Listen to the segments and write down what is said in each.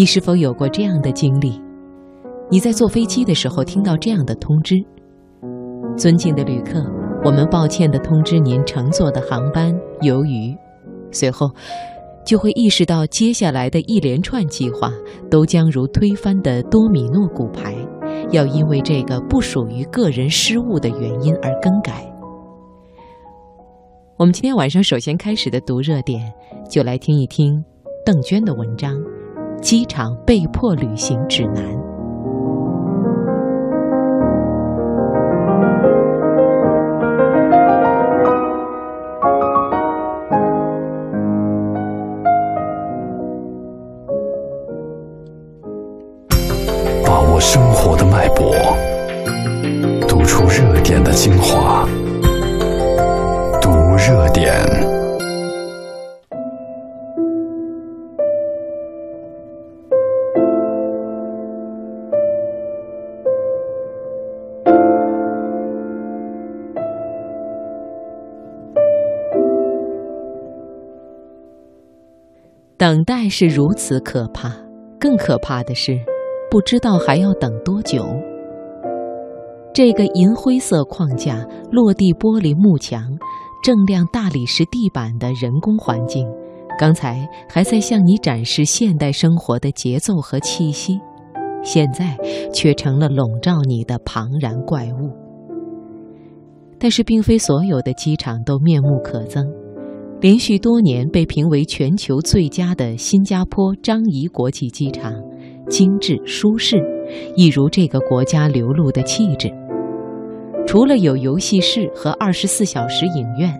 你是否有过这样的经历？你在坐飞机的时候听到这样的通知：“尊敬的旅客，我们抱歉地通知您乘坐的航班由于……”随后，就会意识到接下来的一连串计划都将如推翻的多米诺骨牌，要因为这个不属于个人失误的原因而更改。我们今天晚上首先开始的读热点，就来听一听邓娟的文章《机场被迫旅行指南》。把握生活的脉搏，读出热点的精华。等待是如此可怕，更可怕的是，不知道还要等多久。这个银灰色框架、落地玻璃幕墙。锃亮大理石地板的人工环境，刚才还在向你展示现代生活的节奏和气息，现在却成了笼罩你的庞然怪物。但是，并非所有的机场都面目可憎。连续多年被评为全球最佳的新加坡樟宜国际机场，精致舒适，一如这个国家流露的气质。除了有游戏室和二十四小时影院，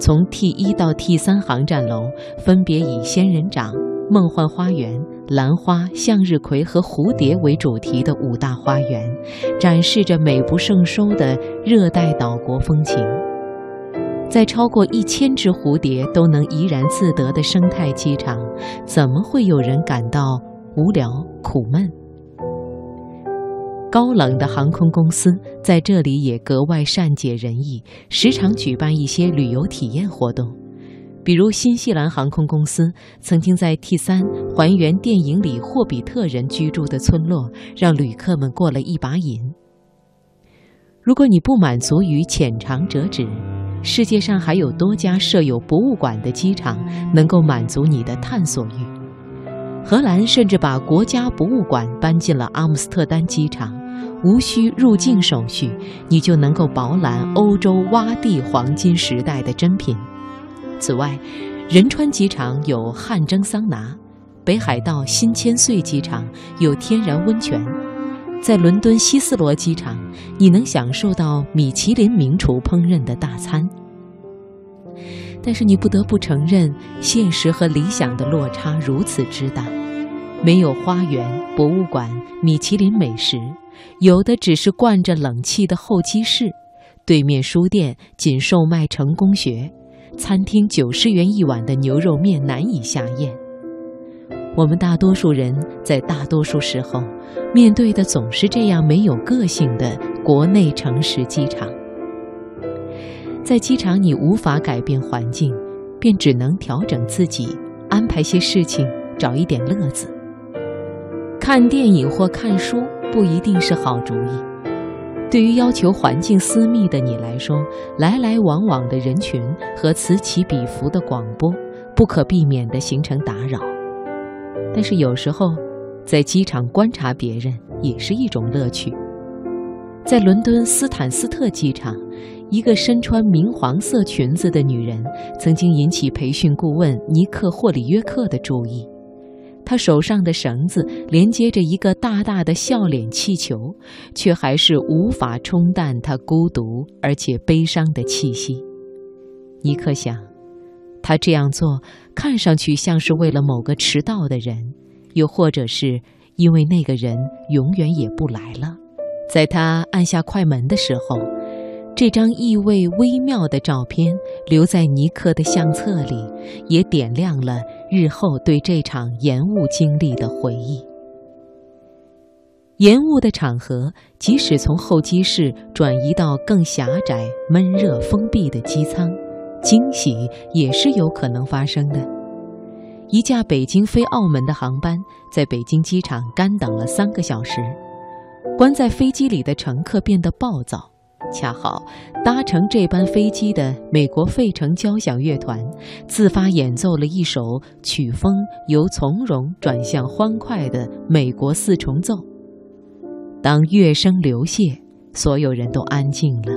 从 T 一到 T 三航站楼分别以仙人掌、梦幻花园、兰花、向日葵和蝴蝶为主题的五大花园，展示着美不胜收的热带岛国风情。在超过一千只蝴蝶都能怡然自得的生态机场，怎么会有人感到无聊苦闷？高冷的航空公司在这里也格外善解人意，时常举办一些旅游体验活动。比如新西兰航空公司曾经在 T 三还原电影里霍比特人居住的村落，让旅客们过了一把瘾。如果你不满足于浅尝辄止，世界上还有多家设有博物馆的机场能够满足你的探索欲。荷兰甚至把国家博物馆搬进了阿姆斯特丹机场。无需入境手续，你就能够饱览欧洲洼地黄金时代的珍品。此外，仁川机场有汗蒸桑拿，北海道新千岁机场有天然温泉，在伦敦希斯罗机场，你能享受到米其林名厨烹饪的大餐。但是，你不得不承认，现实和理想的落差如此之大，没有花园、博物馆、米其林美食。有的只是灌着冷气的候机室，对面书店仅售卖成功学，餐厅九十元一碗的牛肉面难以下咽。我们大多数人在大多数时候面对的总是这样没有个性的国内城市机场。在机场，你无法改变环境，便只能调整自己，安排些事情，找一点乐子。看电影或看书。不一定是好主意。对于要求环境私密的你来说，来来往往的人群和此起彼伏的广播，不可避免地形成打扰。但是有时候，在机场观察别人也是一种乐趣。在伦敦斯坦斯特机场，一个身穿明黄色裙子的女人曾经引起培训顾问尼克霍里约克的注意。他手上的绳子连接着一个大大的笑脸气球，却还是无法冲淡他孤独而且悲伤的气息。尼克想，他这样做看上去像是为了某个迟到的人，又或者是因为那个人永远也不来了。在他按下快门的时候。这张意味微妙的照片留在尼克的相册里，也点亮了日后对这场延误经历的回忆。延误的场合，即使从候机室转移到更狭窄、闷热、封闭的机舱，惊喜也是有可能发生的。一架北京飞澳门的航班在北京机场干等了三个小时，关在飞机里的乘客变得暴躁。恰好搭乘这班飞机的美国费城交响乐团自发演奏了一首曲风由从容转向欢快的美国四重奏。当乐声流泻，所有人都安静了，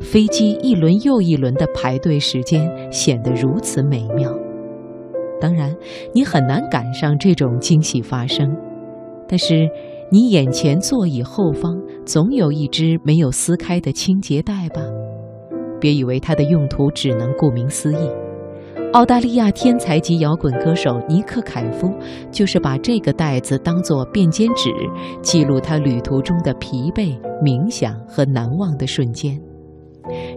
飞机一轮又一轮的排队时间显得如此美妙。当然，你很难赶上这种惊喜发生，但是。你眼前座椅后方总有一只没有撕开的清洁袋吧？别以为它的用途只能顾名思义。澳大利亚天才级摇滚歌手尼克凯夫就是把这个袋子当作便笺纸，记录他旅途中的疲惫、冥想和难忘的瞬间。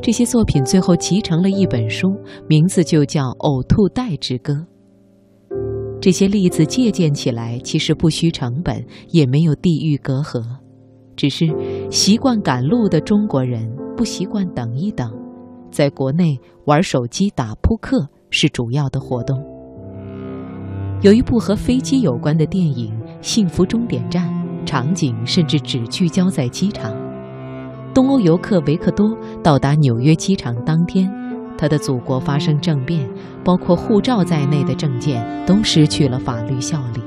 这些作品最后集成了一本书，名字就叫《呕吐袋之歌》。这些例子借鉴起来，其实不需成本，也没有地域隔阂，只是习惯赶路的中国人不习惯等一等，在国内玩手机、打扑克是主要的活动。有一部和飞机有关的电影《幸福终点站》，场景甚至只聚焦在机场。东欧游客维克多到达纽约机场当天。他的祖国发生政变，包括护照在内的证件都失去了法律效力。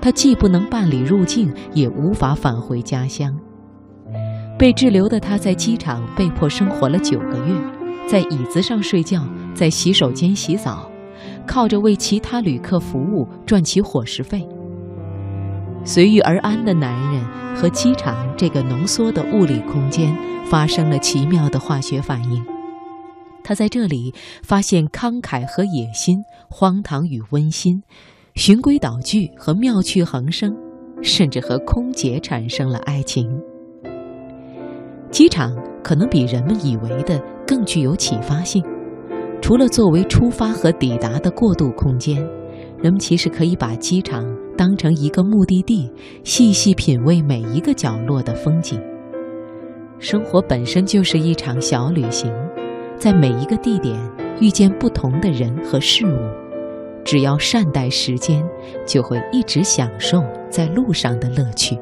他既不能办理入境，也无法返回家乡。被滞留的他在机场被迫生活了九个月，在椅子上睡觉，在洗手间洗澡，靠着为其他旅客服务赚取伙食费。随遇而安的男人和机场这个浓缩的物理空间发生了奇妙的化学反应。他在这里发现慷慨和野心，荒唐与温馨，循规蹈矩和妙趣横生，甚至和空姐产生了爱情。机场可能比人们以为的更具有启发性。除了作为出发和抵达的过渡空间，人们其实可以把机场当成一个目的地，细细品味每一个角落的风景。生活本身就是一场小旅行。在每一个地点遇见不同的人和事物，只要善待时间，就会一直享受在路上的乐趣。